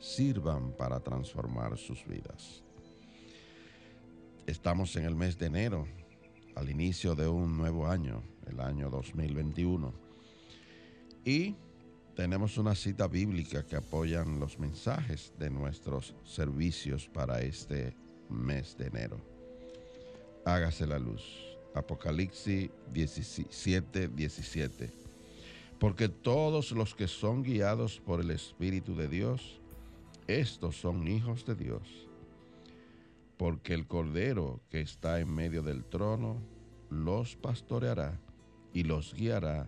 sirvan para transformar sus vidas. Estamos en el mes de enero, al inicio de un nuevo año, el año 2021, y tenemos una cita bíblica que apoyan los mensajes de nuestros servicios para este mes de enero. Hágase la luz. Apocalipsis 17, 17. Porque todos los que son guiados por el Espíritu de Dios, estos son hijos de Dios, porque el Cordero que está en medio del trono los pastoreará y los guiará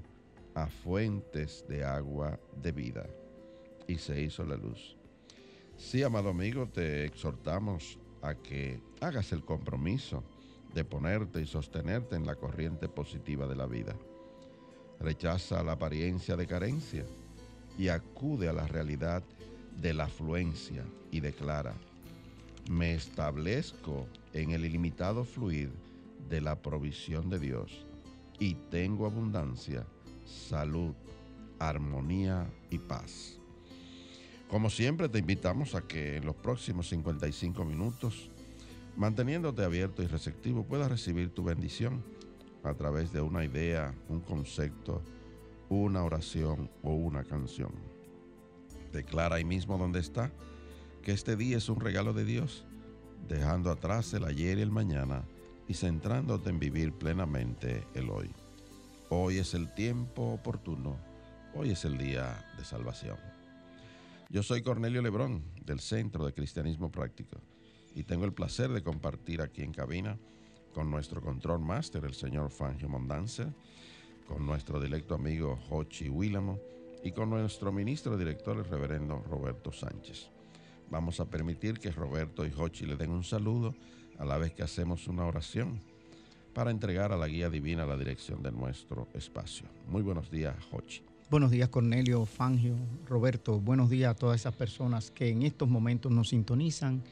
a fuentes de agua de vida. Y se hizo la luz. Sí, amado amigo, te exhortamos a que hagas el compromiso de ponerte y sostenerte en la corriente positiva de la vida. Rechaza la apariencia de carencia y acude a la realidad de la afluencia y declara, me establezco en el ilimitado fluir de la provisión de Dios y tengo abundancia, salud, armonía y paz. Como siempre te invitamos a que en los próximos 55 minutos, manteniéndote abierto y receptivo, puedas recibir tu bendición a través de una idea, un concepto, una oración o una canción. Declara ahí mismo donde está que este día es un regalo de Dios, dejando atrás el ayer y el mañana y centrándote en vivir plenamente el hoy. Hoy es el tiempo oportuno, hoy es el día de salvación. Yo soy Cornelio Lebrón del Centro de Cristianismo Práctico y tengo el placer de compartir aquí en cabina con nuestro control máster, el señor Fangio Mondanza, con nuestro directo amigo Hochi Willamo y con nuestro ministro director, el reverendo Roberto Sánchez. Vamos a permitir que Roberto y Hochi le den un saludo a la vez que hacemos una oración para entregar a la guía divina la dirección de nuestro espacio. Muy buenos días, Hochi. Buenos días, Cornelio, Fangio, Roberto. Buenos días a todas esas personas que en estos momentos nos sintonizan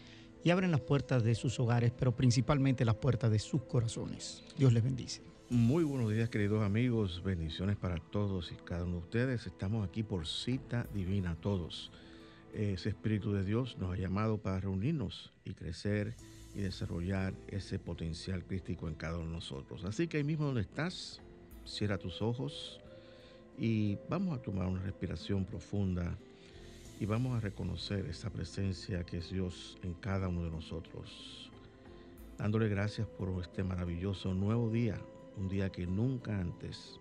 y abren las puertas de sus hogares, pero principalmente las puertas de sus corazones. Dios les bendice. Muy buenos días queridos amigos, bendiciones para todos y cada uno de ustedes. Estamos aquí por cita divina todos. Ese Espíritu de Dios nos ha llamado para reunirnos y crecer y desarrollar ese potencial crístico en cada uno de nosotros. Así que ahí mismo donde estás, cierra tus ojos y vamos a tomar una respiración profunda y vamos a reconocer esa presencia que es Dios en cada uno de nosotros. Dándole gracias por este maravilloso nuevo día, un día que nunca antes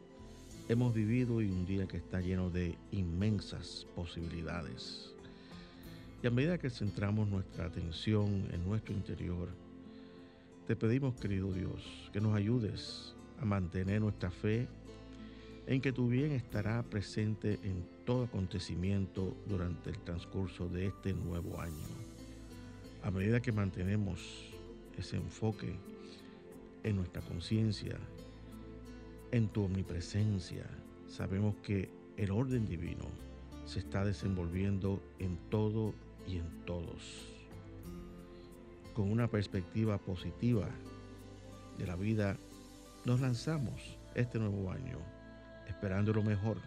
hemos vivido y un día que está lleno de inmensas posibilidades. Y a medida que centramos nuestra atención en nuestro interior, te pedimos, querido Dios, que nos ayudes a mantener nuestra fe en que tu bien estará presente en todo acontecimiento durante el transcurso de este nuevo año. A medida que mantenemos ese enfoque en nuestra conciencia en tu omnipresencia. Sabemos que el orden divino se está desenvolviendo en todo y en todos. Con una perspectiva positiva de la vida, nos lanzamos este nuevo año esperando lo mejor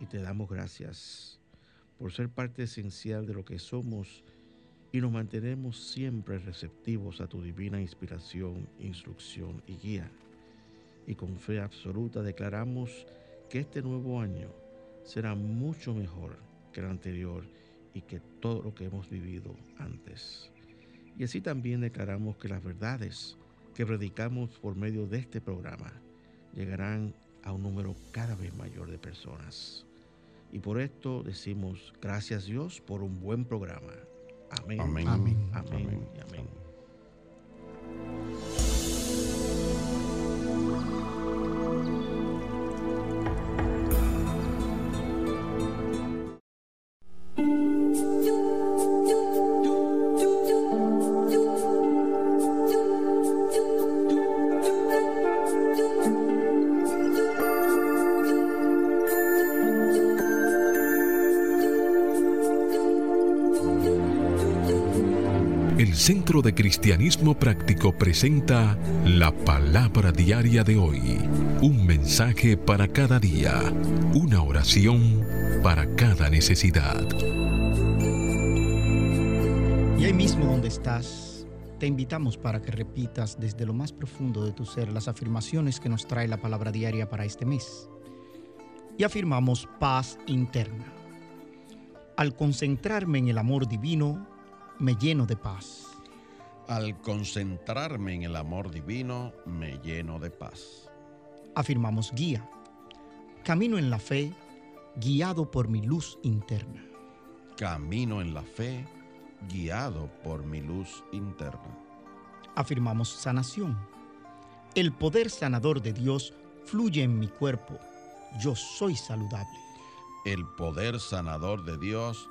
y te damos gracias por ser parte esencial de lo que somos y nos mantenemos siempre receptivos a tu divina inspiración, instrucción y guía y con fe absoluta declaramos que este nuevo año será mucho mejor que el anterior y que todo lo que hemos vivido antes. Y así también declaramos que las verdades que predicamos por medio de este programa llegarán a un número cada vez mayor de personas. Y por esto decimos gracias Dios por un buen programa. Amén. Amén. Amén. Amén. y amén. Centro de Cristianismo Práctico presenta la palabra diaria de hoy. Un mensaje para cada día. Una oración para cada necesidad. Y ahí mismo donde estás, te invitamos para que repitas desde lo más profundo de tu ser las afirmaciones que nos trae la palabra diaria para este mes. Y afirmamos paz interna. Al concentrarme en el amor divino, me lleno de paz. Al concentrarme en el amor divino, me lleno de paz. Afirmamos guía. Camino en la fe, guiado por mi luz interna. Camino en la fe, guiado por mi luz interna. Afirmamos sanación. El poder sanador de Dios fluye en mi cuerpo. Yo soy saludable. El poder sanador de Dios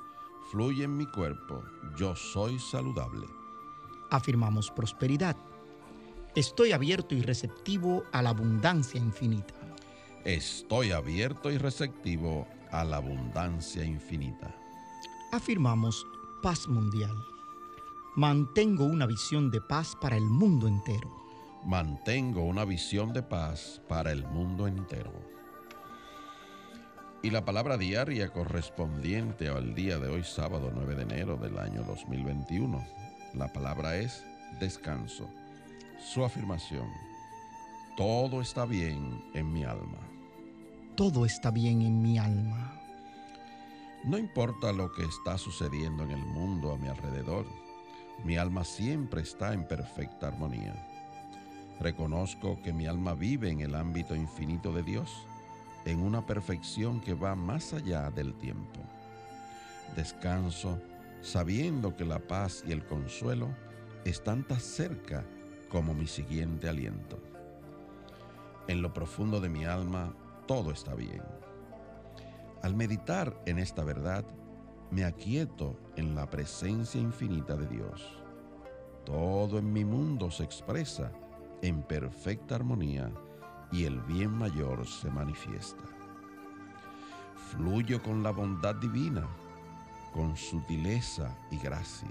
fluye en mi cuerpo. Yo soy saludable. Afirmamos prosperidad. Estoy abierto y receptivo a la abundancia infinita. Estoy abierto y receptivo a la abundancia infinita. Afirmamos paz mundial. Mantengo una visión de paz para el mundo entero. Mantengo una visión de paz para el mundo entero. Y la palabra diaria correspondiente al día de hoy, sábado 9 de enero del año 2021. La palabra es descanso. Su afirmación. Todo está bien en mi alma. Todo está bien en mi alma. No importa lo que está sucediendo en el mundo a mi alrededor, mi alma siempre está en perfecta armonía. Reconozco que mi alma vive en el ámbito infinito de Dios, en una perfección que va más allá del tiempo. Descanso sabiendo que la paz y el consuelo están tan cerca como mi siguiente aliento. En lo profundo de mi alma todo está bien. Al meditar en esta verdad, me aquieto en la presencia infinita de Dios. Todo en mi mundo se expresa en perfecta armonía y el bien mayor se manifiesta. Fluyo con la bondad divina, con sutileza y gracia.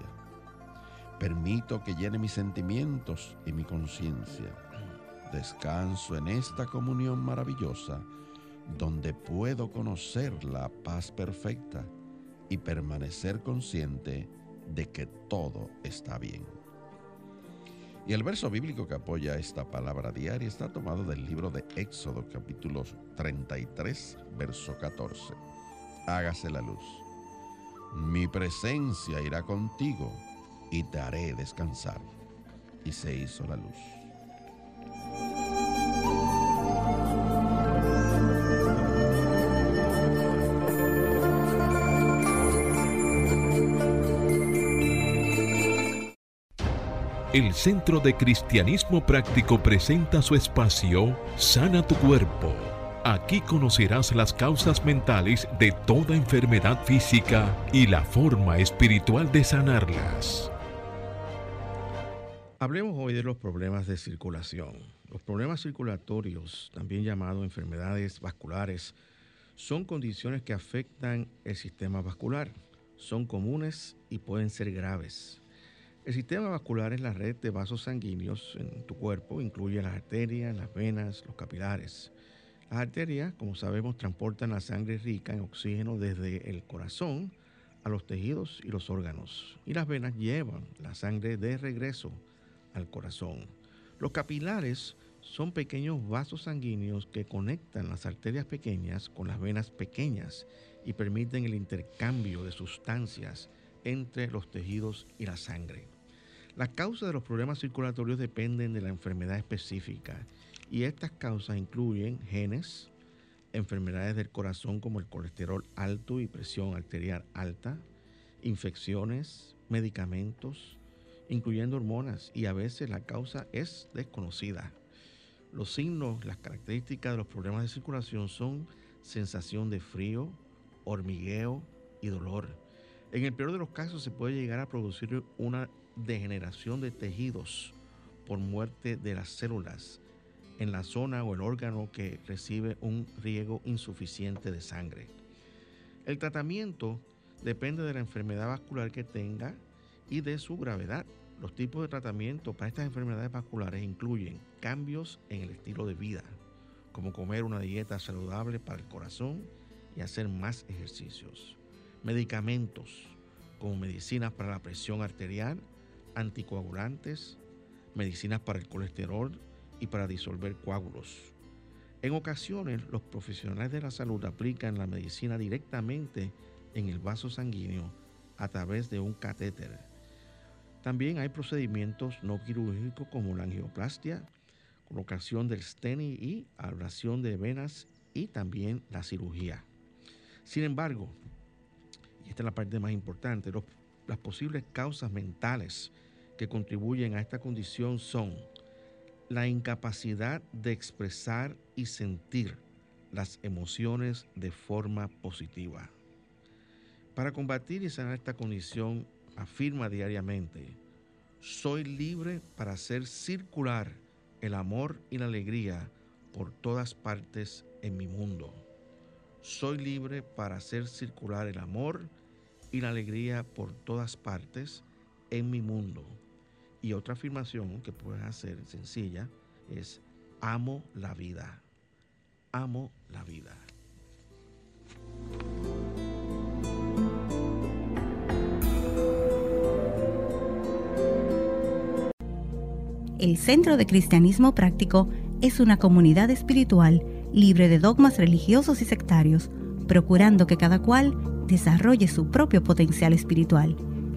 Permito que llene mis sentimientos y mi conciencia. Descanso en esta comunión maravillosa donde puedo conocer la paz perfecta y permanecer consciente de que todo está bien. Y el verso bíblico que apoya esta palabra diaria está tomado del libro de Éxodo capítulo 33, verso 14. Hágase la luz. Mi presencia irá contigo y te haré descansar. Y se hizo la luz. El Centro de Cristianismo Práctico presenta su espacio Sana tu Cuerpo. Aquí conocerás las causas mentales de toda enfermedad física y la forma espiritual de sanarlas. Hablemos hoy de los problemas de circulación. Los problemas circulatorios, también llamados enfermedades vasculares, son condiciones que afectan el sistema vascular. Son comunes y pueden ser graves. El sistema vascular es la red de vasos sanguíneos en tu cuerpo, incluye las arterias, las venas, los capilares. Las arterias, como sabemos, transportan la sangre rica en oxígeno desde el corazón a los tejidos y los órganos. Y las venas llevan la sangre de regreso al corazón. Los capilares son pequeños vasos sanguíneos que conectan las arterias pequeñas con las venas pequeñas y permiten el intercambio de sustancias entre los tejidos y la sangre. Las causas de los problemas circulatorios dependen de la enfermedad específica y estas causas incluyen genes, enfermedades del corazón como el colesterol alto y presión arterial alta, infecciones, medicamentos, incluyendo hormonas y a veces la causa es desconocida. Los signos, las características de los problemas de circulación son sensación de frío, hormigueo y dolor. En el peor de los casos se puede llegar a producir una degeneración de tejidos por muerte de las células en la zona o el órgano que recibe un riego insuficiente de sangre. El tratamiento depende de la enfermedad vascular que tenga y de su gravedad. Los tipos de tratamiento para estas enfermedades vasculares incluyen cambios en el estilo de vida, como comer una dieta saludable para el corazón y hacer más ejercicios. Medicamentos, como medicinas para la presión arterial, anticoagulantes, medicinas para el colesterol y para disolver coágulos. En ocasiones, los profesionales de la salud aplican la medicina directamente en el vaso sanguíneo a través de un catéter. También hay procedimientos no quirúrgicos como la angioplastia, colocación del STENI y ablación de venas y también la cirugía. Sin embargo, y esta es la parte más importante, las posibles causas mentales que contribuyen a esta condición son la incapacidad de expresar y sentir las emociones de forma positiva. Para combatir y sanar esta condición, afirma diariamente, soy libre para hacer circular el amor y la alegría por todas partes en mi mundo. Soy libre para hacer circular el amor y la alegría por todas partes en mi mundo. Y otra afirmación que puedes hacer sencilla es amo la vida. Amo la vida. El Centro de Cristianismo Práctico es una comunidad espiritual libre de dogmas religiosos y sectarios, procurando que cada cual desarrolle su propio potencial espiritual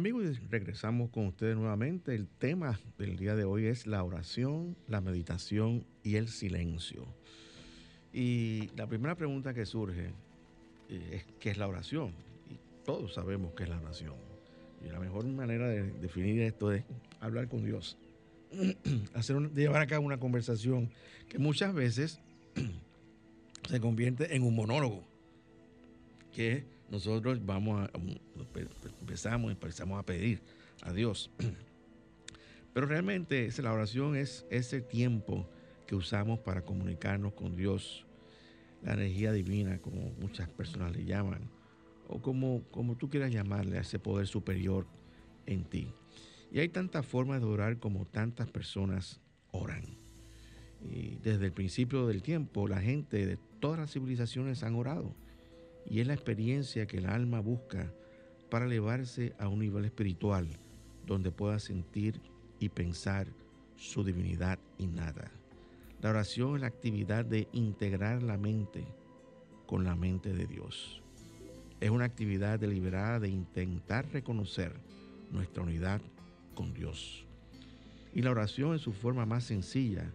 Amigos, regresamos con ustedes nuevamente. El tema del día de hoy es la oración, la meditación y el silencio. Y la primera pregunta que surge eh, es ¿qué es la oración? Y todos sabemos qué es la oración. Y la mejor manera de definir esto es hablar con Dios. Hacer llevar a cabo una conversación que muchas veces se convierte en un monólogo. Que nosotros vamos a, empezamos, empezamos a pedir a Dios. Pero realmente la oración es ese tiempo que usamos para comunicarnos con Dios, la energía divina, como muchas personas le llaman, o como, como tú quieras llamarle a ese poder superior en ti. Y hay tantas formas de orar como tantas personas oran. Y desde el principio del tiempo, la gente de todas las civilizaciones han orado y es la experiencia que el alma busca para elevarse a un nivel espiritual donde pueda sentir y pensar su divinidad innata. La oración es la actividad de integrar la mente con la mente de Dios. Es una actividad deliberada de intentar reconocer nuestra unidad con Dios. Y la oración en su forma más sencilla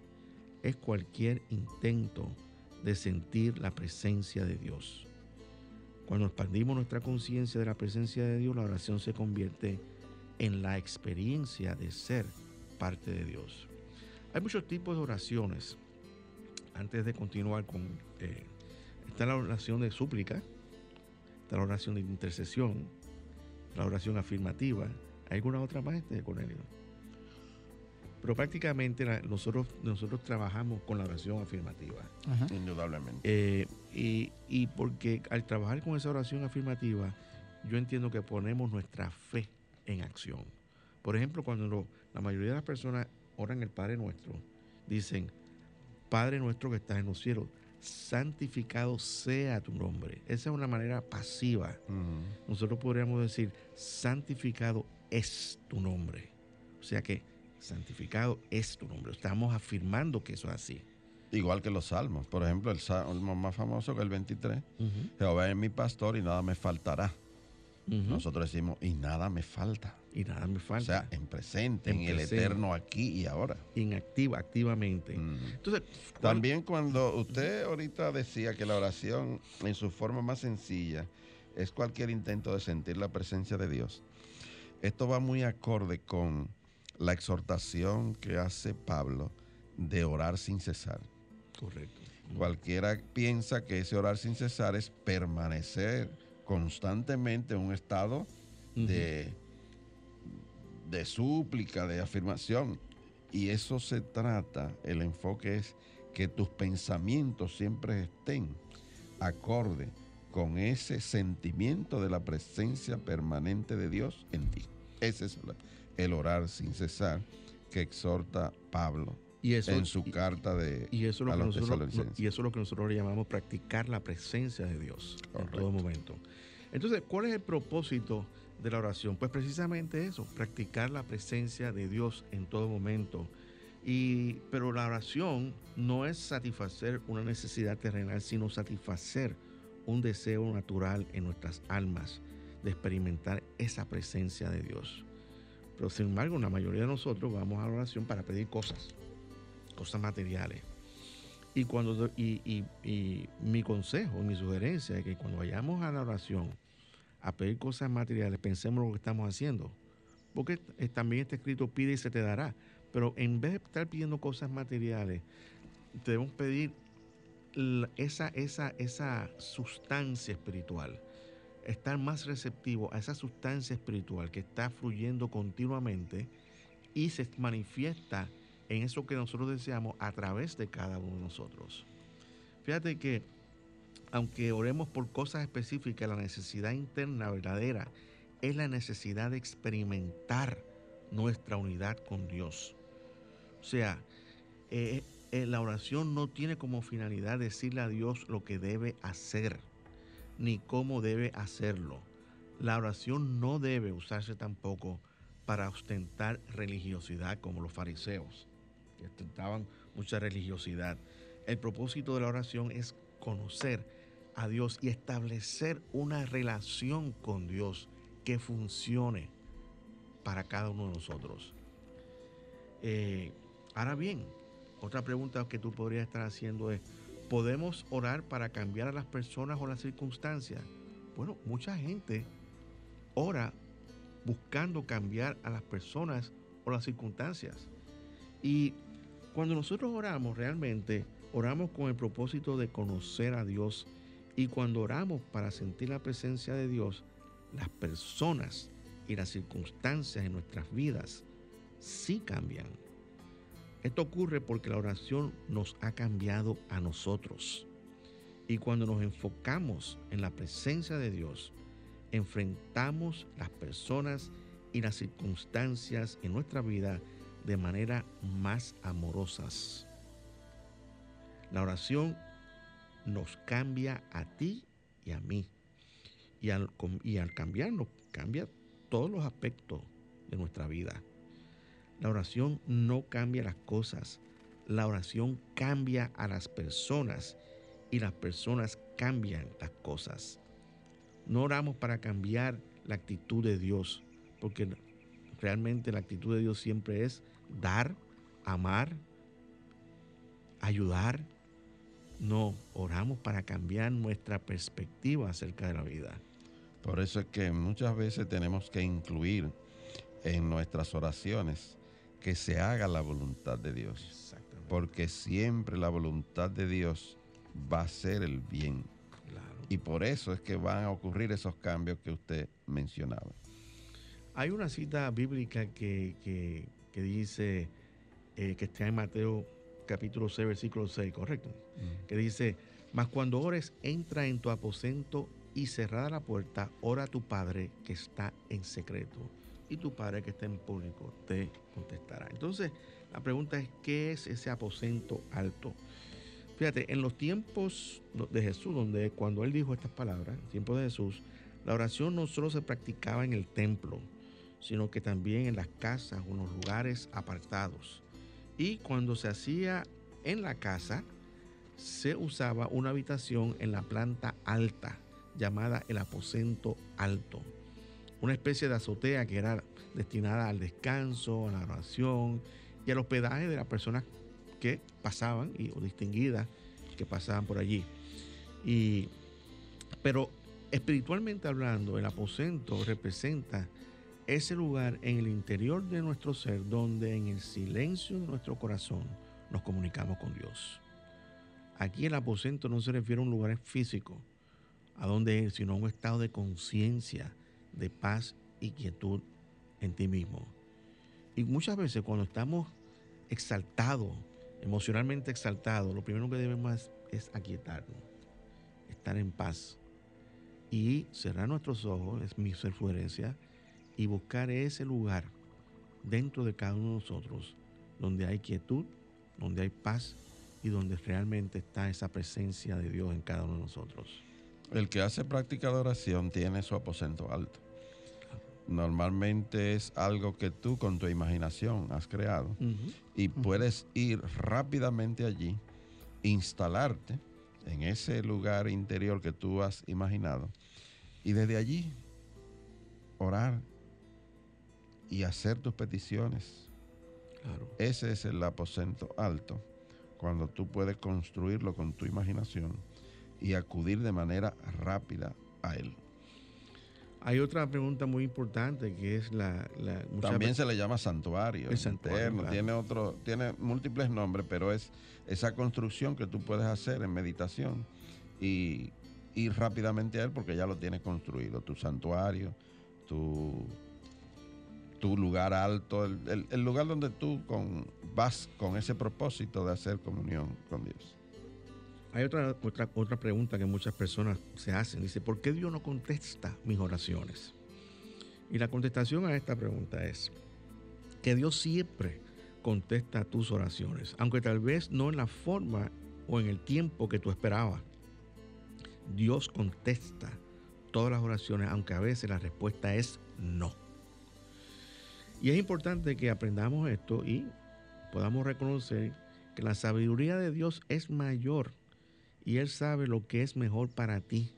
es cualquier intento de sentir la presencia de Dios. Cuando expandimos nuestra conciencia de la presencia de Dios, la oración se convierte en la experiencia de ser parte de Dios. Hay muchos tipos de oraciones. Antes de continuar con... Eh, está la oración de súplica, está la oración de intercesión, la oración afirmativa. ¿Hay alguna otra más, este, Cornelio? Pero prácticamente nosotros, nosotros trabajamos con la oración afirmativa. Indudablemente. Eh, y, y, porque al trabajar con esa oración afirmativa, yo entiendo que ponemos nuestra fe en acción. Por ejemplo, cuando la mayoría de las personas oran el Padre Nuestro, dicen, Padre nuestro que estás en los cielos, santificado sea tu nombre. Esa es una manera pasiva. Nosotros podríamos decir, santificado es tu nombre. O sea que santificado es tu nombre. Estamos afirmando que eso es así. Igual que los salmos. Por ejemplo, el salmo más famoso que el 23. Jehová es mi pastor y nada me faltará. Nosotros decimos, y nada me falta. Y nada me falta. O sea, en presente, en, el eterno aquí y ahora. Inactiva, activamente. Entonces, también cuando usted ahorita decía que la oración en su forma más sencilla es cualquier intento de sentir la presencia de Dios, esto va muy acorde con la exhortación que hace Pablo de orar sin cesar. Correcto. Cualquiera piensa que ese orar sin cesar es permanecer constantemente en un estado de, de súplica, de afirmación. Y eso se trata, el enfoque es que tus pensamientos siempre estén acorde con ese sentimiento de la presencia permanente de Dios en ti. Ese es el orar sin cesar que exhorta Pablo en su carta de y eso, a los y eso es lo que nosotros llamamos practicar la presencia de Dios en todo momento. Entonces, ¿cuál es el propósito de la oración? Pues precisamente eso, practicar la presencia de Dios en todo momento. Y, pero la oración no es satisfacer una necesidad terrenal, sino satisfacer un deseo natural en nuestras almas de experimentar esa presencia de Dios. Pero sin embargo, la mayoría de nosotros vamos a la oración para pedir cosas, cosas materiales. Y, cuando, y, y mi consejo, mi sugerencia es que cuando vayamos a la oración, a pedir cosas materiales, pensemos lo que estamos haciendo. Porque también está escrito, pide y se te dará. Pero en vez de estar pidiendo cosas materiales, debemos pedir esa, esa, esa sustancia espiritual. Estar más receptivo a esa sustancia espiritual que está fluyendo continuamente y se manifiesta en eso que nosotros deseamos a través de cada uno de nosotros. Fíjate que aunque oremos por cosas específicas, la necesidad interna verdadera es la necesidad de experimentar nuestra unidad con Dios. O sea, eh, eh, la oración no tiene como finalidad decirle a Dios lo que debe hacer, ni cómo debe hacerlo. La oración no debe usarse tampoco para ostentar religiosidad como los fariseos, que ostentaban mucha religiosidad. El propósito de la oración es conocer a Dios y establecer una relación con Dios que funcione para cada uno de nosotros. Eh, ahora bien, otra pregunta que tú podrías estar haciendo es, ¿podemos orar para cambiar a las personas o las circunstancias? Bueno, mucha gente ora buscando cambiar a las personas o las circunstancias. Y cuando nosotros oramos realmente, oramos con el propósito de conocer a Dios y cuando oramos para sentir la presencia de Dios, las personas y las circunstancias en nuestras vidas sí cambian. Esto ocurre porque la oración nos ha cambiado a nosotros. Y cuando nos enfocamos en la presencia de Dios, enfrentamos las personas y las circunstancias en nuestra vida de manera más amorosas. La oración nos cambia a ti y a mí. Y al, y al cambiarnos, cambia todos los aspectos de nuestra vida. La oración no cambia las cosas, la oración cambia a las personas y las personas cambian las cosas. No oramos para cambiar la actitud de Dios, porque realmente la actitud de Dios siempre es dar, amar, ayudar, no, oramos para cambiar nuestra perspectiva acerca de la vida. Por eso es que muchas veces tenemos que incluir en nuestras oraciones que se haga la voluntad de Dios. Porque siempre la voluntad de Dios va a ser el bien. Y por eso es que van a ocurrir esos cambios que usted mencionaba. Hay una cita bíblica que, que dice, eh, que está en Mateo capítulo 6, versículo 6, ¿correcto? Mm. Que dice, mas cuando ores, entra en tu aposento y cerrada la puerta, ora a tu Padre que está en secreto. Y tu Padre que está en público te contestará. Entonces, la pregunta es, ¿qué es ese aposento alto? Fíjate, en los tiempos de Jesús, donde cuando él dijo estas palabras, en tiempos de Jesús, la oración no solo se practicaba en el templo, sino que también en las casas o en los lugares apartados. Y cuando se hacía en la casa, se usaba una habitación en la planta alta, llamada el aposento alto. Una especie de azotea que era destinada al descanso, a la oración y al hospedaje de las personas que pasaban y, o distinguidas que pasaban por allí. Y, pero espiritualmente hablando, el aposento representa ese lugar en el interior de nuestro ser donde en el silencio de nuestro corazón nos comunicamos con Dios. Aquí el aposento no se refiere a un lugar físico, a donde ir, sino a un estado de conciencia, de paz y quietud en ti mismo. Y muchas veces cuando estamos exaltados, emocionalmente exaltados, lo primero que debemos es, es aquietarnos, estar en paz y cerrar nuestros ojos, es mi sugerencia, y buscar ese lugar dentro de cada uno de nosotros donde hay quietud, donde hay paz y donde realmente está esa presencia de Dios en cada uno de nosotros. El que hace práctica de oración tiene su aposento alto. Normalmente es algo que tú con tu imaginación has creado y puedes ir rápidamente allí, instalarte en ese lugar interior que tú has imaginado y desde allí orar y hacer tus peticiones. Claro. Ese es el aposento alto, cuando tú puedes construirlo con tu imaginación y acudir de manera rápida a él. Hay otra pregunta muy importante que es la... la También se le llama santuario. El santuario, interno, claro. Tiene, otro, tiene múltiples nombres, pero es esa construcción que tú puedes hacer en meditación y ir rápidamente a él porque ya lo tienes construido. Tu santuario, tu, tu lugar alto, el, el- el lugar donde tú con, vas con ese propósito de hacer comunión con Dios. Hay otra, otra, otra pregunta que muchas personas se hacen. Dice, ¿por qué Dios no contesta mis oraciones? Y la contestación a esta pregunta es que Dios siempre contesta tus oraciones, aunque tal vez no en la forma o en el tiempo que tú esperabas. Dios contesta todas las oraciones, aunque a veces la respuesta es no. Y es importante que aprendamos esto y podamos reconocer que la sabiduría de Dios es mayor y Él sabe lo que es mejor para ti.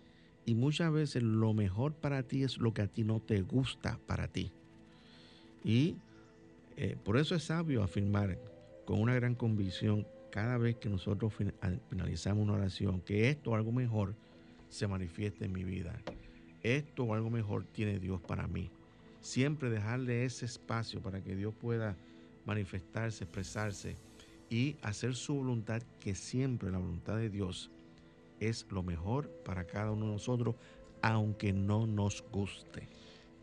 Y muchas veces lo mejor para ti es lo que a ti no te gusta para ti. Y eh, por eso es sabio afirmar con una gran convicción cada vez que nosotros fin- al- finalizamos una oración que esto o algo mejor se manifieste en mi vida. Esto o algo mejor tiene Dios para mí. Siempre dejarle ese espacio para que Dios pueda manifestarse, expresarse y hacer su voluntad, que siempre la voluntad de Dios es lo mejor para cada uno de nosotros, aunque no nos guste.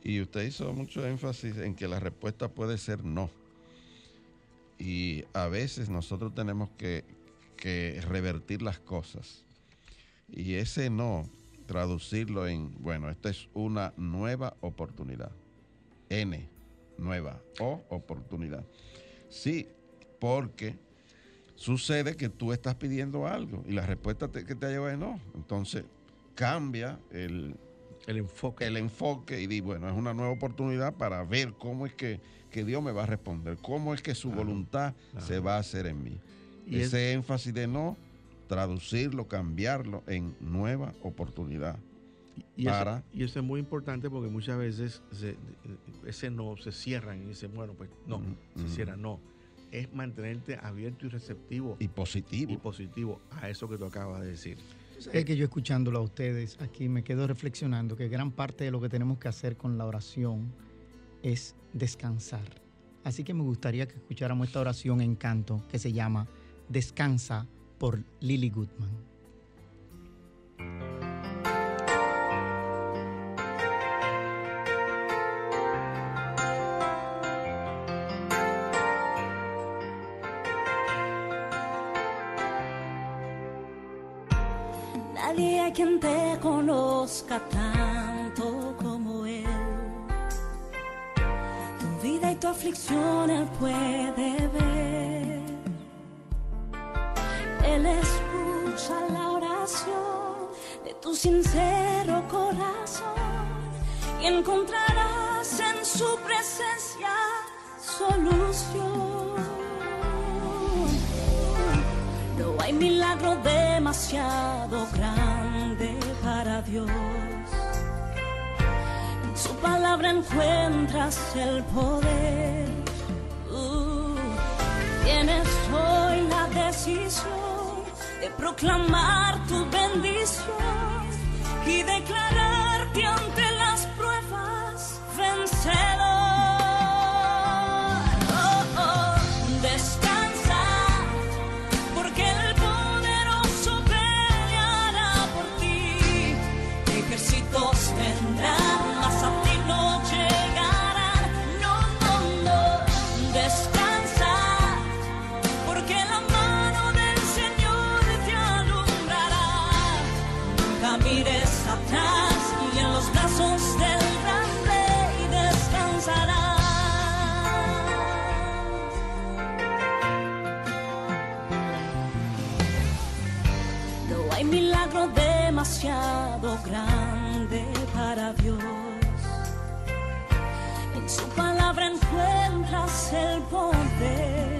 Y usted hizo mucho énfasis en que la respuesta puede ser no. Y a veces nosotros tenemos que, que revertir las cosas. Y ese no, traducirlo en, bueno, esta es una nueva oportunidad. N, nueva, o oportunidad. Sí, porque sucede que tú estás pidiendo algo y la respuesta te- que te lleva es no. Entonces cambia el, El enfoque. el enfoque y di, bueno, es una nueva oportunidad para ver cómo es que, que Dios me va a responder, cómo es que su Claro, voluntad claro. se va a hacer en mí. Y es- Ese énfasis de no, traducirlo, cambiarlo en nueva oportunidad. Y eso, para- y eso es muy importante porque muchas veces se- ese no se cierran y dicen, bueno, pues no, se cierra, no. Es mantenerte abierto y receptivo Y positivo. y positivo a eso que tú acabas de decir. Es que yo escuchándolo a ustedes aquí me quedo reflexionando que gran parte de lo que tenemos que hacer con la oración es descansar. Así que me gustaría que escucháramos esta oración en canto que se llama Descansa por Lily Goodman. Conozca tanto como Él. Tu vida y tu aflicción Él puede ver. Él escucha la oración de tu sincero corazón y encontrarás en su presencia solución. No hay milagro demasiado Dios. En su palabra encuentras el poder. Uh, tienes hoy la decisión de proclamar tu bendición y declararte ante las pruebas vencedor. Grande para Dios. En su palabra encuentras el poder.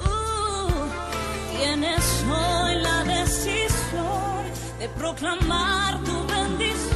Uh, tienes hoy la decisión de proclamar tu bendición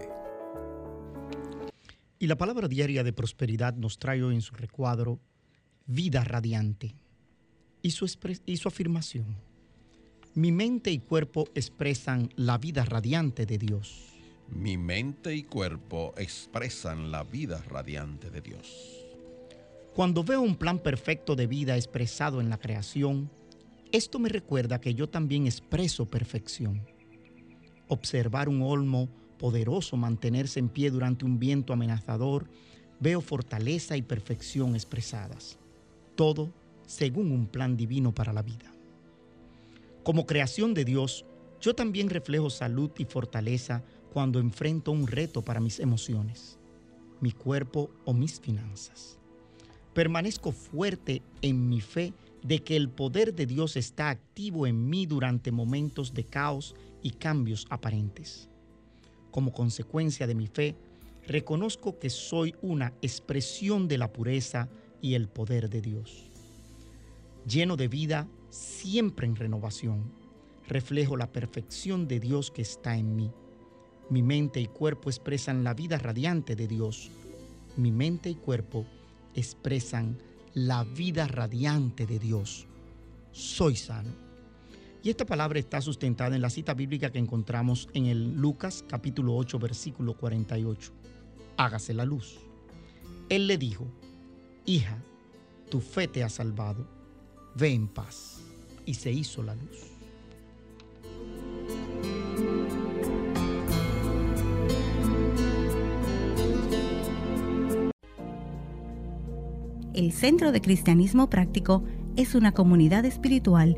Y la palabra diaria de prosperidad nos trae hoy en su recuadro vida radiante y su, y su afirmación. Mi mente y cuerpo expresan la vida radiante de Dios. Mi mente y cuerpo expresan la vida radiante de Dios. Cuando veo un plan perfecto de vida expresado en la creación, esto me recuerda que yo también expreso perfección. Observar un olmo poderoso mantenerse en pie durante un viento amenazador, veo fortaleza y perfección expresadas. Todo según un plan divino para la vida. Como creación de Dios, yo también reflejo salud y fortaleza cuando enfrento un reto para mis emociones, mi cuerpo o mis finanzas. Permanezco fuerte en mi fe de que el poder de Dios está activo en mí durante momentos de caos y cambios aparentes. Como consecuencia de mi fe, reconozco que soy una expresión de la pureza y el poder de Dios. Lleno de vida, siempre en renovación, reflejo la perfección de Dios que está en mí. Mi mente y cuerpo expresan la vida radiante de Dios. Mi mente y cuerpo expresan la vida radiante de Dios. Soy sano. Y esta palabra está sustentada en la cita bíblica que encontramos en el Lucas capítulo 8 versículo 48. Hágase la luz. Él le dijo, hija, tu fe te ha salvado, ve en paz. Y se hizo la luz. El Centro de Cristianismo Práctico es una comunidad espiritual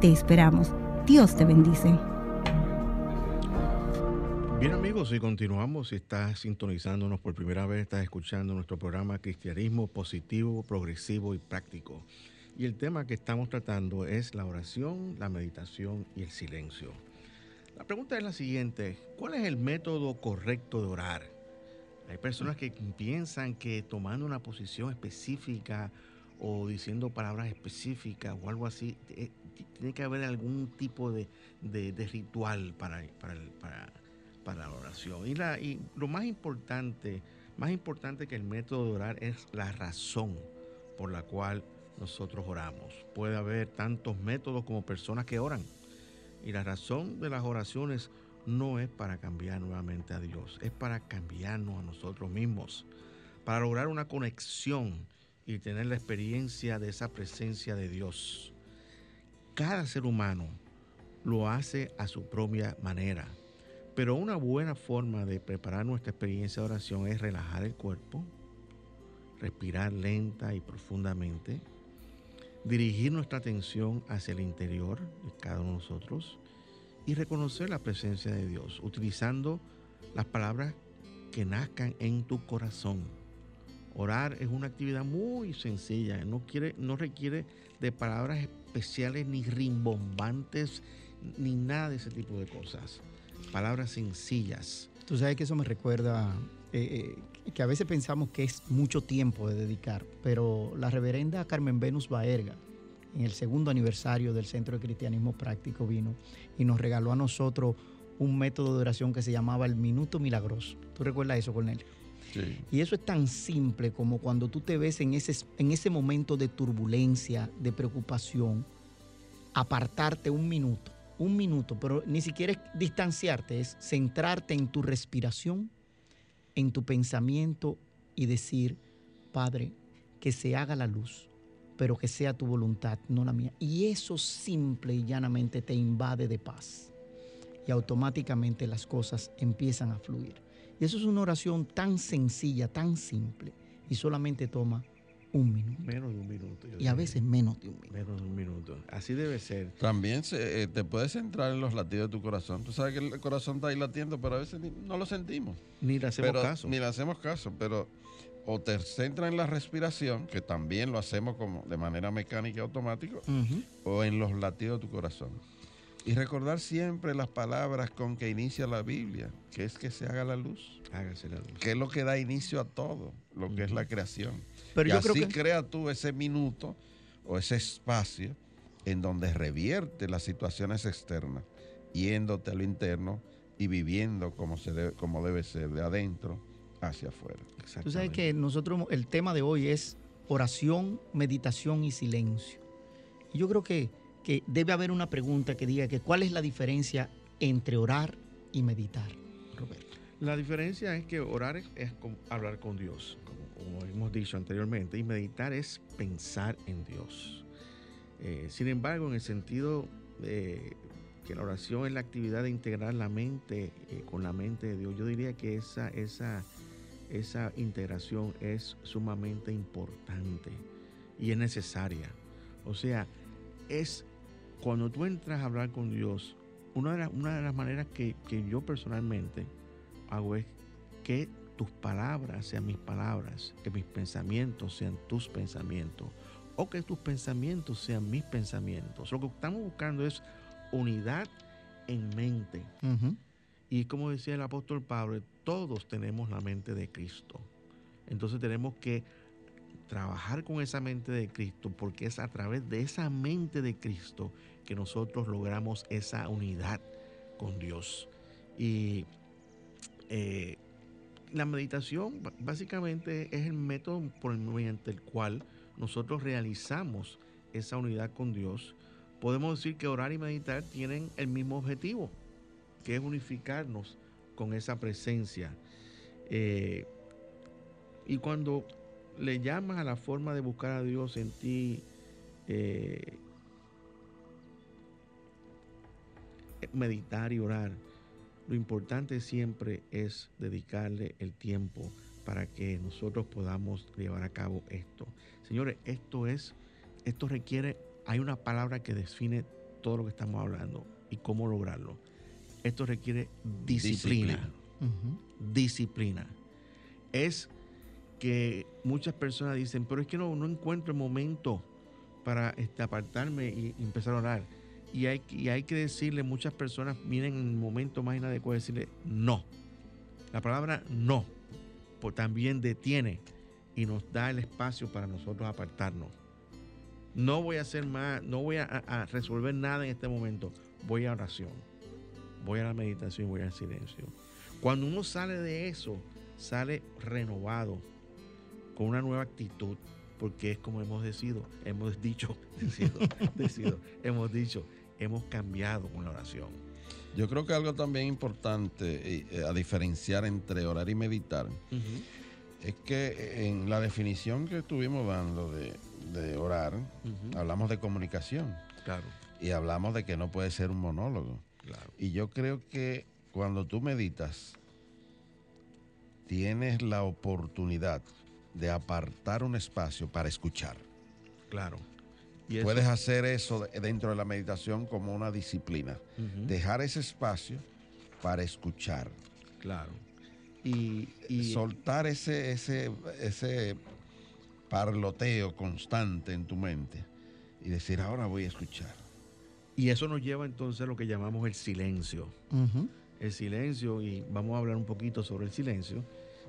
Te esperamos. Dios te bendice. Bien amigos, y continuamos. Si estás sintonizándonos por primera vez, estás escuchando nuestro programa Cristianismo Positivo, Progresivo y Práctico. Y el tema que estamos tratando es la oración, la meditación y el silencio. La pregunta es la siguiente, ¿cuál es el método correcto de orar? Hay personas que piensan que tomando una posición específica o diciendo palabras específicas o algo así, eh, tiene que haber algún tipo de, de- ritual para, para, para- para la oración. Y, la, y lo más importante, más importante que el método de orar es la razón por la cual nosotros oramos. Puede haber tantos métodos como personas que oran. Y la razón de las oraciones no es para cambiar nuevamente a Dios, es para cambiarnos a nosotros mismos, para lograr una conexión y tener la experiencia de esa presencia de Dios. Cada ser humano lo hace a su propia manera, pero una buena forma de preparar nuestra experiencia de oración es relajar el cuerpo, respirar lenta y profundamente, dirigir nuestra atención hacia el interior de cada uno de nosotros y reconocer la presencia de Dios, utilizando las palabras que nazcan en tu corazón. Orar es una actividad muy sencilla, no, quiere, no requiere de palabras especiales ni rimbombantes ni nada de ese tipo de cosas. Palabras sencillas. Tú sabes que eso me recuerda eh, eh, que a veces pensamos que es mucho tiempo de dedicar, pero la reverenda Carmen Venus Baerga, en el segundo aniversario del Centro de Cristianismo Práctico, vino y nos regaló a nosotros un método de oración que se llamaba el Minuto Milagroso. ¿Tú recuerdas eso, Cornelio? Y eso es tan simple como cuando tú te ves en ese, en ese momento de turbulencia, de preocupación, apartarte un minuto, un minuto, pero ni siquiera es distanciarte, es centrarte en tu respiración, en tu pensamiento y decir, Padre, que se haga la luz, pero que sea tu voluntad, no la mía. Y eso simple y llanamente te invade de paz. Y automáticamente las cosas empiezan a fluir. Y eso es una oración tan sencilla, tan simple, y solamente toma un minuto. Menos de un minuto. yo Y a veces menos de un minuto. Menos de un minuto. Así debe ser. También se, eh, te puedes centrar en los latidos de tu corazón. Tú sabes que el corazón está ahí latiendo, pero a veces ni- no lo sentimos. Ni le hacemos pero, caso. Ni le hacemos caso, pero o te centras en la respiración, que también lo hacemos como de manera mecánica y automática, o en los latidos de tu corazón. Y recordar siempre las palabras con que inicia la Biblia, que es que se haga la luz, Hágase la luz. que es lo que da inicio a todo, lo que es la creación. Pero y yo así creo que... crea tú ese minuto o ese espacio en donde revierte las situaciones externas, yéndote a lo interno y viviendo como, se debe, como debe ser, de adentro hacia afuera. Tú sabes que nosotros, el tema de hoy es oración, meditación y silencio. Y yo creo que, que debe haber una pregunta que diga que cuál es la diferencia entre orar y meditar, Roberto. La diferencia es que orar es, hablar con Dios, como, como hemos dicho anteriormente, y meditar es pensar en Dios. Eh, sin embargo, en el sentido de que la oración es la actividad de integrar la mente eh, con la mente de Dios, yo diría que esa, esa, esa integración es sumamente importante y es necesaria. O sea, es cuando tú entras a hablar con Dios, una de, las- una de las maneras que, que yo personalmente hago es que tus palabras sean mis palabras, que mis pensamientos sean tus pensamientos, o que tus pensamientos sean mis pensamientos. Lo que estamos buscando es unidad en mente. Y como decía el apóstol Pablo, todos tenemos la mente de Cristo. Entonces tenemos que trabajar con esa mente de Cristo, porque es a través de esa mente de Cristo que nosotros logramos esa unidad con Dios. Y eh, la meditación básicamente es el método por el- mediante el cual nosotros realizamos esa unidad con Dios. Podemos decir que orar y meditar tienen el mismo objetivo, que es unificarnos con esa presencia. Eh, y cuando le llamas a la forma de buscar a Dios en ti, eh, meditar y orar, lo importante siempre es dedicarle el tiempo para que nosotros podamos llevar a cabo esto. Señores, esto es, esto requiere, hay una palabra que define todo lo que estamos hablando y cómo lograrlo. Esto requiere disciplina. Disciplina. Disciplina. Es que muchas personas dicen, pero es que no, no encuentro el momento para este, apartarme y, empezar a orar. Y hay, que- decirle, muchas personas miren en el momento más inadecuado, decirle no. La palabra no también detiene y nos da el espacio para nosotros apartarnos. No voy a hacer más, no voy a- a resolver nada en este momento. Voy a oración, voy a la meditación, voy al silencio. Cuando uno sale de eso, sale renovado, con una nueva actitud, porque es como hemos decidido, hemos dicho, decido, decido, hemos dicho, hemos cambiado con la oración. Yo creo que algo también importante eh, a diferenciar entre orar y meditar es que en la definición que estuvimos dando de, de orar, hablamos de comunicación Claro, y hablamos de que no puede ser un monólogo. claro. Y yo creo que cuando tú meditas, tienes la oportunidad de apartar un espacio para escuchar. Claro. Y eso- Puedes hacer eso de- dentro de la meditación como una disciplina. Dejar ese espacio para escuchar. Claro. Y, y- Soltar ese, ese, ese parloteo constante en tu mente y decir, ahora voy a escuchar. y eso nos lleva entonces a lo que llamamos el silencio. El silencio, y vamos a hablar un poquito sobre el silencio.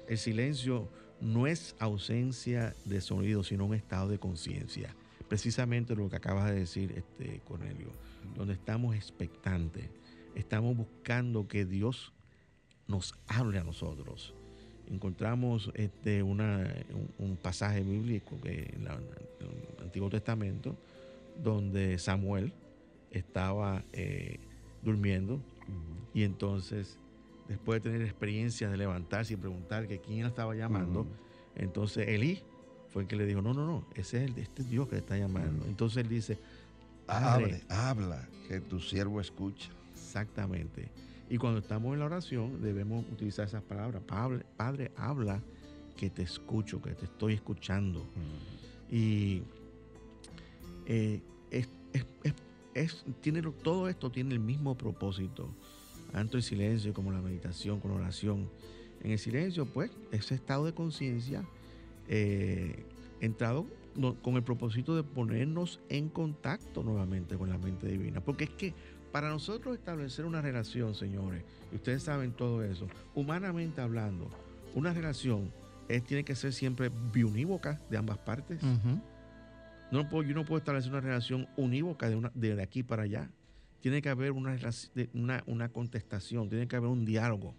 El silencio no es ausencia de sonido, sino un estado de conciencia. Precisamente lo que acabas de decir, este, Cornelio, donde estamos expectantes, estamos buscando que Dios nos hable a nosotros. Encontramos este, una- un, un pasaje bíblico que en, la- en el Antiguo Testamento donde Samuel estaba eh, durmiendo y entonces, después de tener experiencia de levantarse y preguntar que quién la estaba llamando, entonces Elí fue el que le dijo, no, no, no, ese es el, este es Dios que le está llamando. Entonces él dice, Abre, habla, que tu siervo escucha. exactamente. Y cuando estamos en la oración, debemos utilizar esas palabras. Padre, Padre, habla que te escucho, que te estoy escuchando. Y eh, es, es- es- es- tiene, todo esto tiene el mismo propósito. Tanto el silencio como la meditación, con la oración. En el silencio, pues, ese estado de conciencia eh, entrado con el propósito de ponernos en contacto nuevamente con la mente divina. Porque es que para nosotros establecer una relación, señores, y ustedes saben todo eso, humanamente hablando, una relación es, tiene que ser siempre biunívoca de ambas partes. No puedo, yo no puedo establecer una relación unívoca de, una, de aquí para allá. Tiene que haber una, una, una contestación, tiene que haber un diálogo.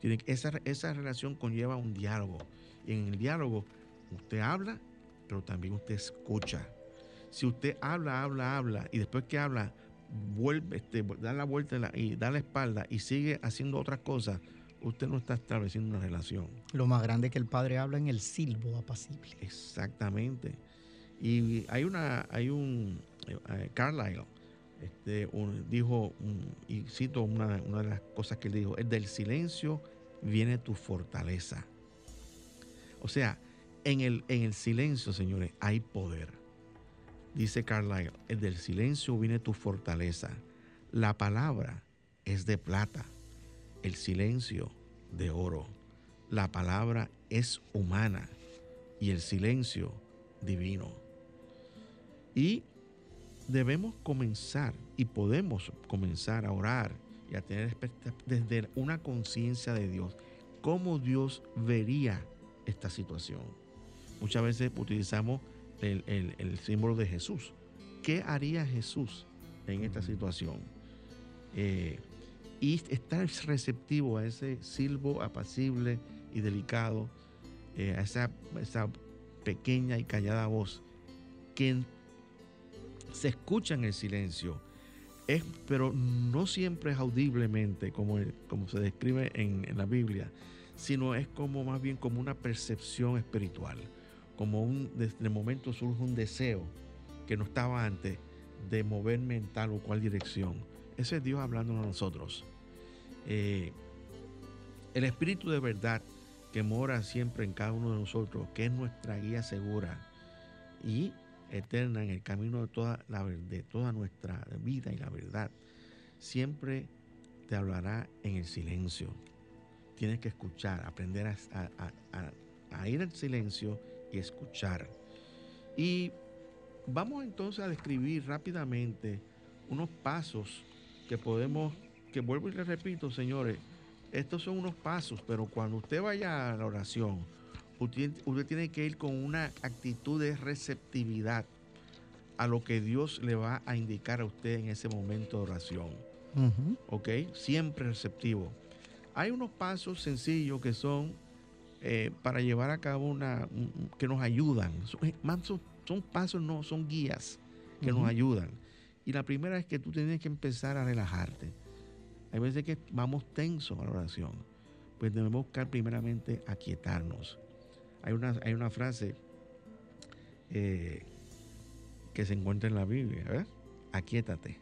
Tiene, esa, esa relación conlleva un diálogo. Y en el diálogo usted habla, pero también usted escucha. Si usted habla, habla, habla, y después que habla, vuelve, este, da la vuelta y da la espalda y sigue haciendo otras cosas, usted no está estableciendo una relación. Lo más grande que el Padre habla en el silbo apacible. Exactamente. Y hay una, hay un, eh, eh, Carlyle este, dijo, y cito una, una de las cosas que él dijo, es del silencio viene tu fortaleza. O sea, en el, en el silencio, señores, hay poder. Dice Carlyle, es del silencio viene tu fortaleza. La palabra es de plata, el silencio de oro. La palabra es humana y el silencio divino. Y debemos comenzar y podemos comenzar a orar y a tener desde una conciencia de Dios, cómo Dios vería esta situación. Muchas veces utilizamos el, el- el símbolo de Jesús. ¿Qué haría Jesús en esta situación? Eh, y estar receptivo a ese silbo apacible y delicado, eh, a esa, esa pequeña y callada voz que se escucha en el silencio, es, pero no siempre es audiblemente como, como se describe en, en la Biblia, sino es como más bien como una percepción espiritual, como un, desde el momento surge un deseo que no estaba antes de moverme en tal o cual dirección. Ese es Dios hablando a nosotros. Eh, el Espíritu de verdad que mora siempre en cada uno de nosotros, que es nuestra guía segura y eterna en el camino de toda, la, de toda nuestra vida y la verdad, siempre te hablará en el silencio. Tienes que escuchar, aprender a- a- a ir al silencio y escuchar. Y vamos entonces a describir rápidamente unos pasos que podemos, que vuelvo y les repito, señores, estos son unos pasos, pero cuando usted vaya a la oración, usted, usted tiene que ir con una actitud de receptividad a lo que Dios le va a indicar a usted en ese momento de oración. ¿ok? Siempre receptivo. Hay unos pasos sencillos que son eh, para llevar a cabo una, un- un- que nos ayudan. Son, eh, son, son pasos, no, son guías que nos ayudan. Y la primera es que tú tienes que empezar a relajarte. Hay veces que vamos tensos a la oración. Pues debemos buscar primeramente aquietarnos. Hay una, hay una frase eh, que se encuentra en la Biblia, ¿verdad? Aquietate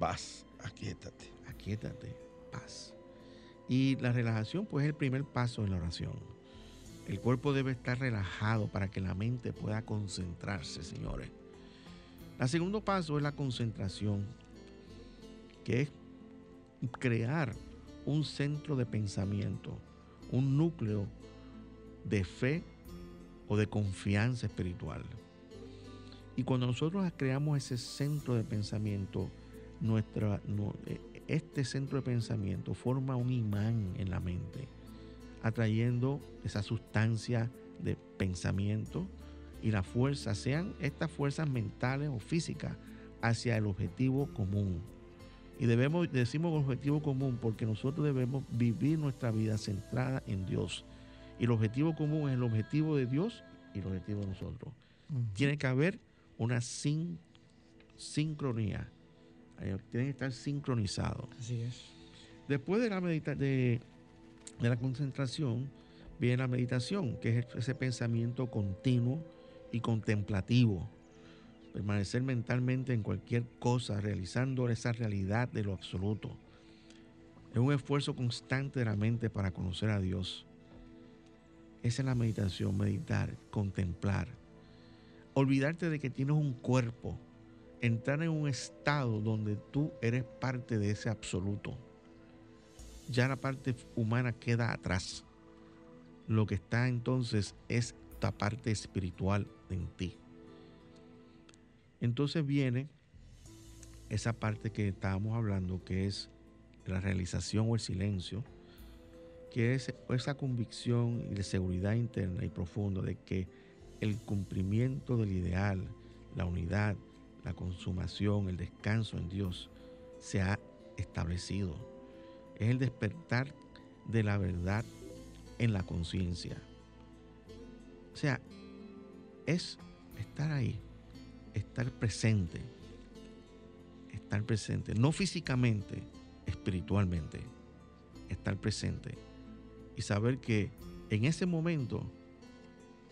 Paz, aquíétate. aquietate, paz. Y la relajación, pues, es el primer paso en la oración. El cuerpo debe estar relajado para que la mente pueda concentrarse, señores. El segundo paso es la concentración, que es crear un centro de pensamiento, un núcleo de fe o de confianza espiritual. Y cuando nosotros creamos ese centro de pensamiento, nuestra, no- eh, este centro de pensamiento forma un imán en la mente, atrayendo esa sustancia de pensamiento y la fuerza, sean estas fuerzas mentales o físicas, hacia el objetivo común. Y debemos, decimos objetivo común porque nosotros debemos vivir nuestra vida centrada en Dios. Y el objetivo común es el objetivo de Dios y el objetivo de nosotros. Tiene que haber una sin- sincronía. Eh, Tiene que estar sincronizado. Así es. Después de la, medita de, de la concentración, viene la meditación, que es ese pensamiento continuo y contemplativo. Permanecer mentalmente en cualquier cosa, realizando esa realidad de lo absoluto. Es un esfuerzo constante de la mente para conocer a Dios. Esa es la meditación, meditar, contemplar. Olvidarte de que tienes un cuerpo, entrar en un estado donde tú eres parte de ese absoluto. Ya la parte humana queda atrás. Lo que está entonces es la parte espiritual en ti. Entonces viene esa parte que estábamos hablando, que es la realización o el silencio, que es esa convicción y de seguridad interna y profunda de que el cumplimiento del ideal, la unidad, la consumación, el descanso en Dios se ha establecido. Es el despertar de la verdad en la conciencia. O sea, es estar ahí, estar presente, estar presente, no físicamente, espiritualmente, estar presente y saber que en ese momento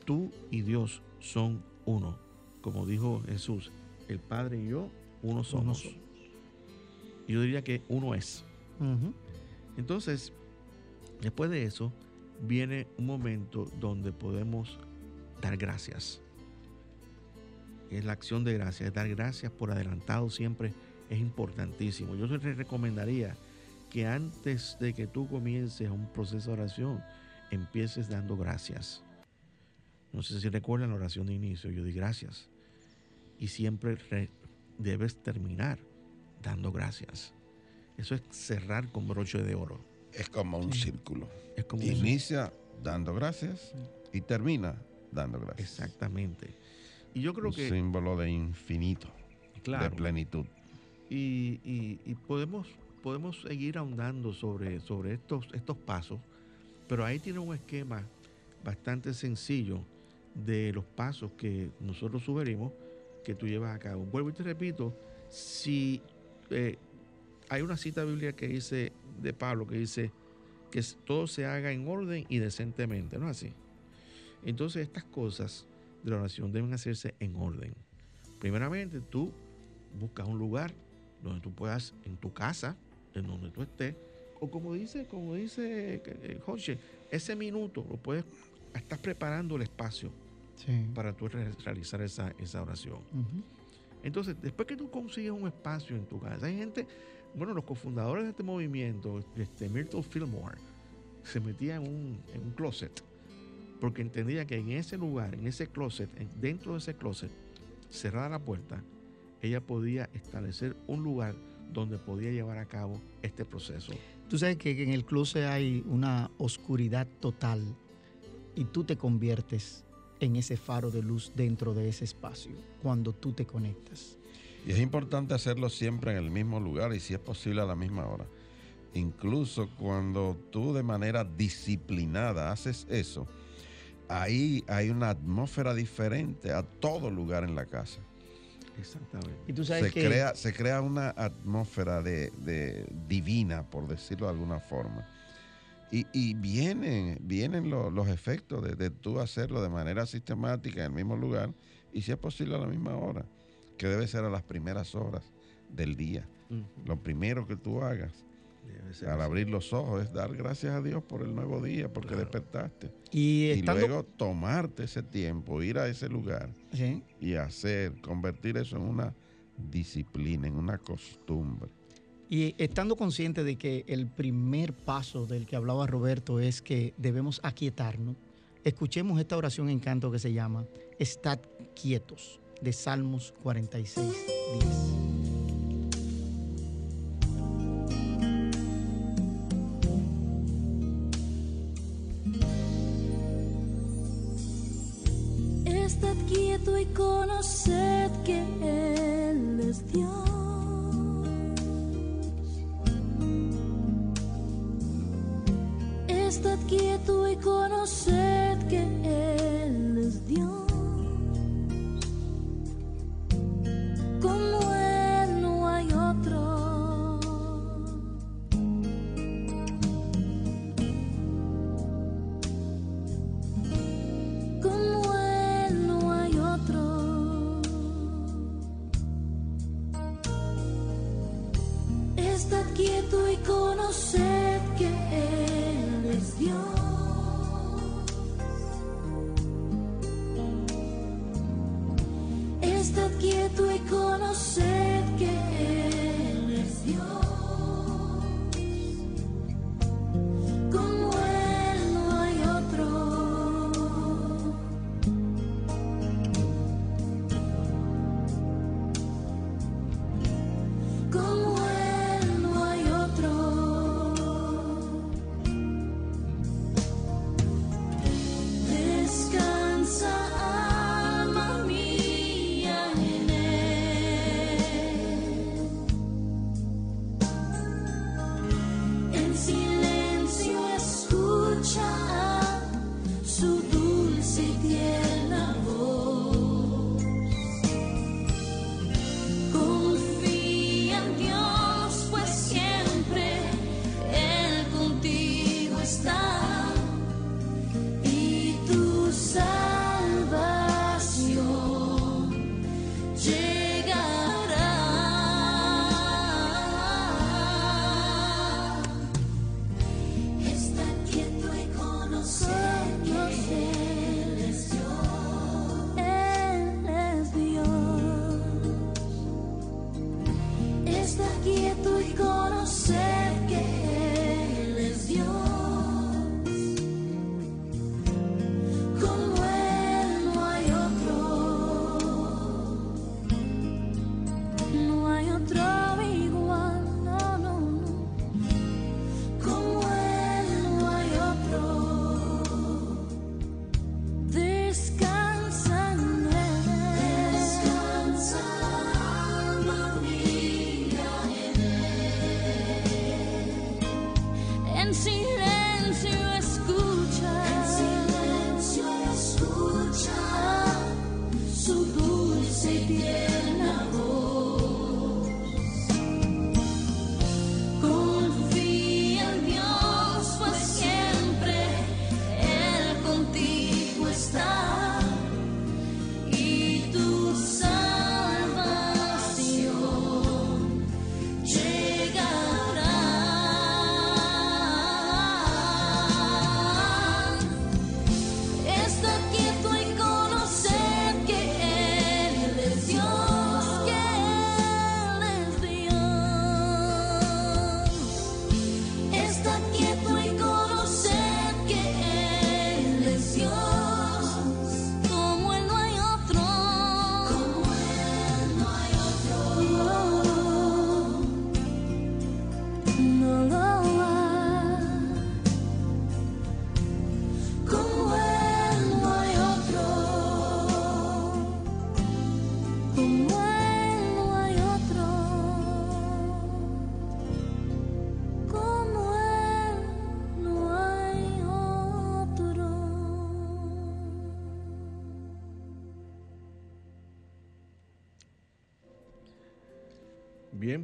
tú y Dios son uno, como dijo Jesús, el Padre y yo, uno somos. Uno Yo diría que uno es. Entonces, después de eso, viene un momento donde podemos dar gracias. Es la acción de gracias, dar gracias por adelantado siempre es importantísimo. Yo te recomendaría que antes de que tú comiences un proceso de oración, empieces dando gracias. No sé si recuerdan la oración de inicio, yo di gracias. Y siempre re- debes terminar dando gracias. Eso es cerrar con broche de oro. Es como un círculo. Es como un- Inicia dando gracias y termina dando gracias. Exactamente. Y yo creo un que, símbolo de infinito, claro, de plenitud. y, y- y podemos, podemos seguir ahondando sobre, sobre estos, estos pasos, pero ahí tiene un esquema bastante sencillo de los pasos que nosotros sugerimos que tú llevas a cabo. Vuelvo y te repito, si eh, hay una cita bíblica que dice, de Pablo, que dice que todo se haga en orden y decentemente, ¿no es así? Entonces estas cosas de la oración deben hacerse en orden. Primeramente, tú buscas un lugar donde tú puedas, en tu casa, en donde tú estés, o como dice, como dice Jorge, ese minuto lo puedes, estás preparando el espacio Sí. para tú re- realizar esa, esa oración. Entonces, después que tú consigues un espacio en tu casa, hay gente, bueno, los cofundadores de este movimiento, este, Myrtle Fillmore, se metía en un, en un closet, porque entendía que en ese lugar, en ese closet, en- dentro de ese closet, cerrada la puerta, ella podía establecer un lugar donde podía llevar a cabo este proceso. Tú sabes que en el closet hay una oscuridad total y tú te conviertes en ese faro de luz dentro de ese espacio cuando tú te conectas. Y es importante hacerlo siempre en el mismo lugar y si es posible a la misma hora. Incluso cuando tú de manera disciplinada haces eso, ahí hay una atmósfera diferente a todo lugar en la casa. Exactamente. Y tú sabes Se que crea, se crea una atmósfera de, de divina, por decirlo de alguna forma. Y, y vienen, vienen lo- los efectos de, de tú hacerlo de manera sistemática en el mismo lugar y si es posible a la misma hora, que debe ser a las primeras horas del día. Lo primero que tú hagas al abrir los ojos es dar gracias a Dios por el nuevo día, porque Claro. despertaste. y luego tomarte ese tiempo, ir a ese lugar Sí. y hacer, convertir eso en una disciplina, en una costumbre. Y estando consciente de que el primer paso del que hablaba Roberto es que debemos aquietarnos, escuchemos esta oración en canto que se llama Estad quietos, de Salmos 46, 10. Conoced que Él es Dios. Estad quieto y conoced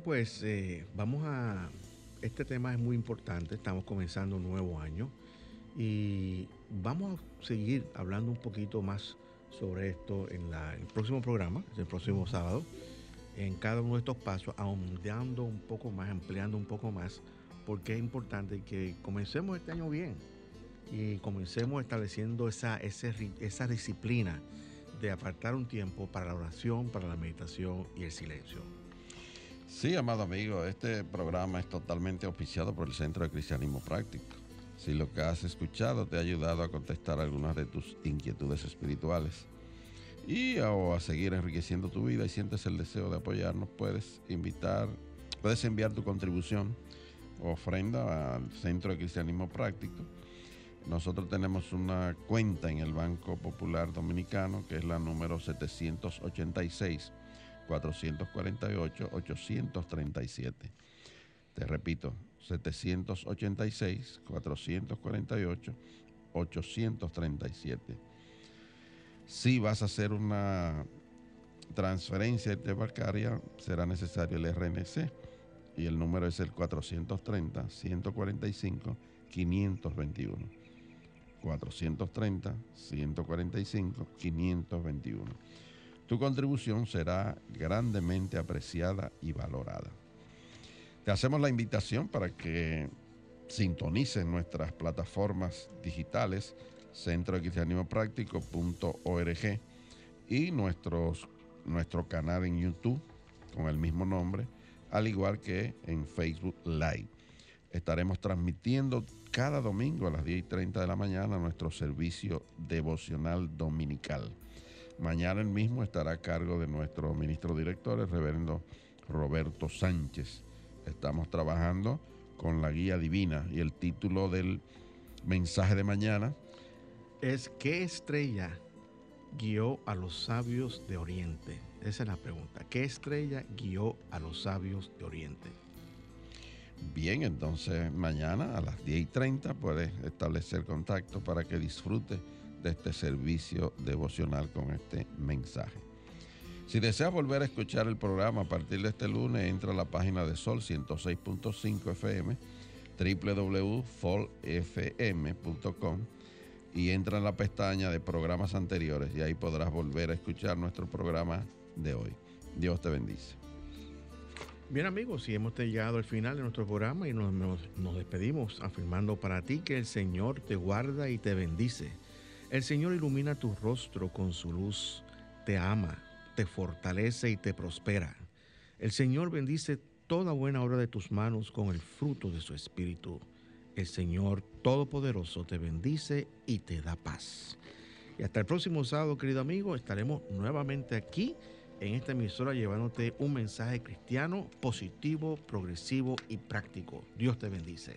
pues eh, vamos a... Este tema es muy importante, estamos comenzando un nuevo año y vamos a seguir hablando un poquito más sobre esto en la- el próximo programa, el próximo sábado, en cada uno de estos pasos, ahondando un poco más, ampliando un poco más, porque es importante que comencemos este año bien y comencemos estableciendo esa, esa disciplina de apartar un tiempo para la oración, para la meditación y el silencio. Sí, amado amigo, este programa es totalmente auspiciado por el Centro de Cristianismo Práctico. Si lo que has escuchado te ha ayudado a contestar algunas de tus inquietudes espirituales y o a seguir enriqueciendo tu vida y sientes el deseo de apoyarnos, puedes invitar, puedes enviar tu contribución o ofrenda al Centro de Cristianismo Práctico. Nosotros tenemos una cuenta en el Banco Popular Dominicano que es la número 786 448 837. Te repito, 786 448 837. Si vas a hacer una transferencia interbancaria, será necesario el RNC y el número es el 430 145 521. 430 145 521. Tu contribución será grandemente apreciada y valorada. Te hacemos la invitación para que sintonices nuestras plataformas digitales centrodecristianismopráctico.org y nuestros, nuestro canal en YouTube con el mismo nombre, al igual que en Facebook Live. Estaremos transmitiendo cada domingo a las 10 y 30 de la mañana nuestro servicio devocional dominical. Mañana el mismo estará a cargo de nuestro ministro director, el reverendo Roberto Sánchez. Estamos trabajando con la guía divina y el título del mensaje de mañana es ¿qué estrella guió a los sabios de Oriente? Esa es la pregunta. ¿Qué estrella guió a los sabios de Oriente? Bien, entonces mañana a las 10 y 30 puedes establecer contacto para que disfrute de este servicio devocional con este mensaje. Si deseas volver a escuchar el programa a partir de este lunes, entra a la página de Sol 106.5 FM, www.folfm.com y entra en la pestaña de programas anteriores y ahí podrás volver a escuchar nuestro programa de hoy. Dios te bendice. Bien amigos, y hemos llegado al final de nuestro programa y nos, nos- nos despedimos afirmando para ti que el Señor te guarda y te bendice. El Señor ilumina tu rostro con su luz, te ama, te fortalece y te prospera. El Señor bendice toda buena obra de tus manos con el fruto de su espíritu. El Señor Todopoderoso te bendice y te da paz. Y hasta el próximo sábado, querido amigo, estaremos nuevamente aquí en esta emisora llevándote un mensaje cristiano positivo, progresivo y práctico. Dios te bendice.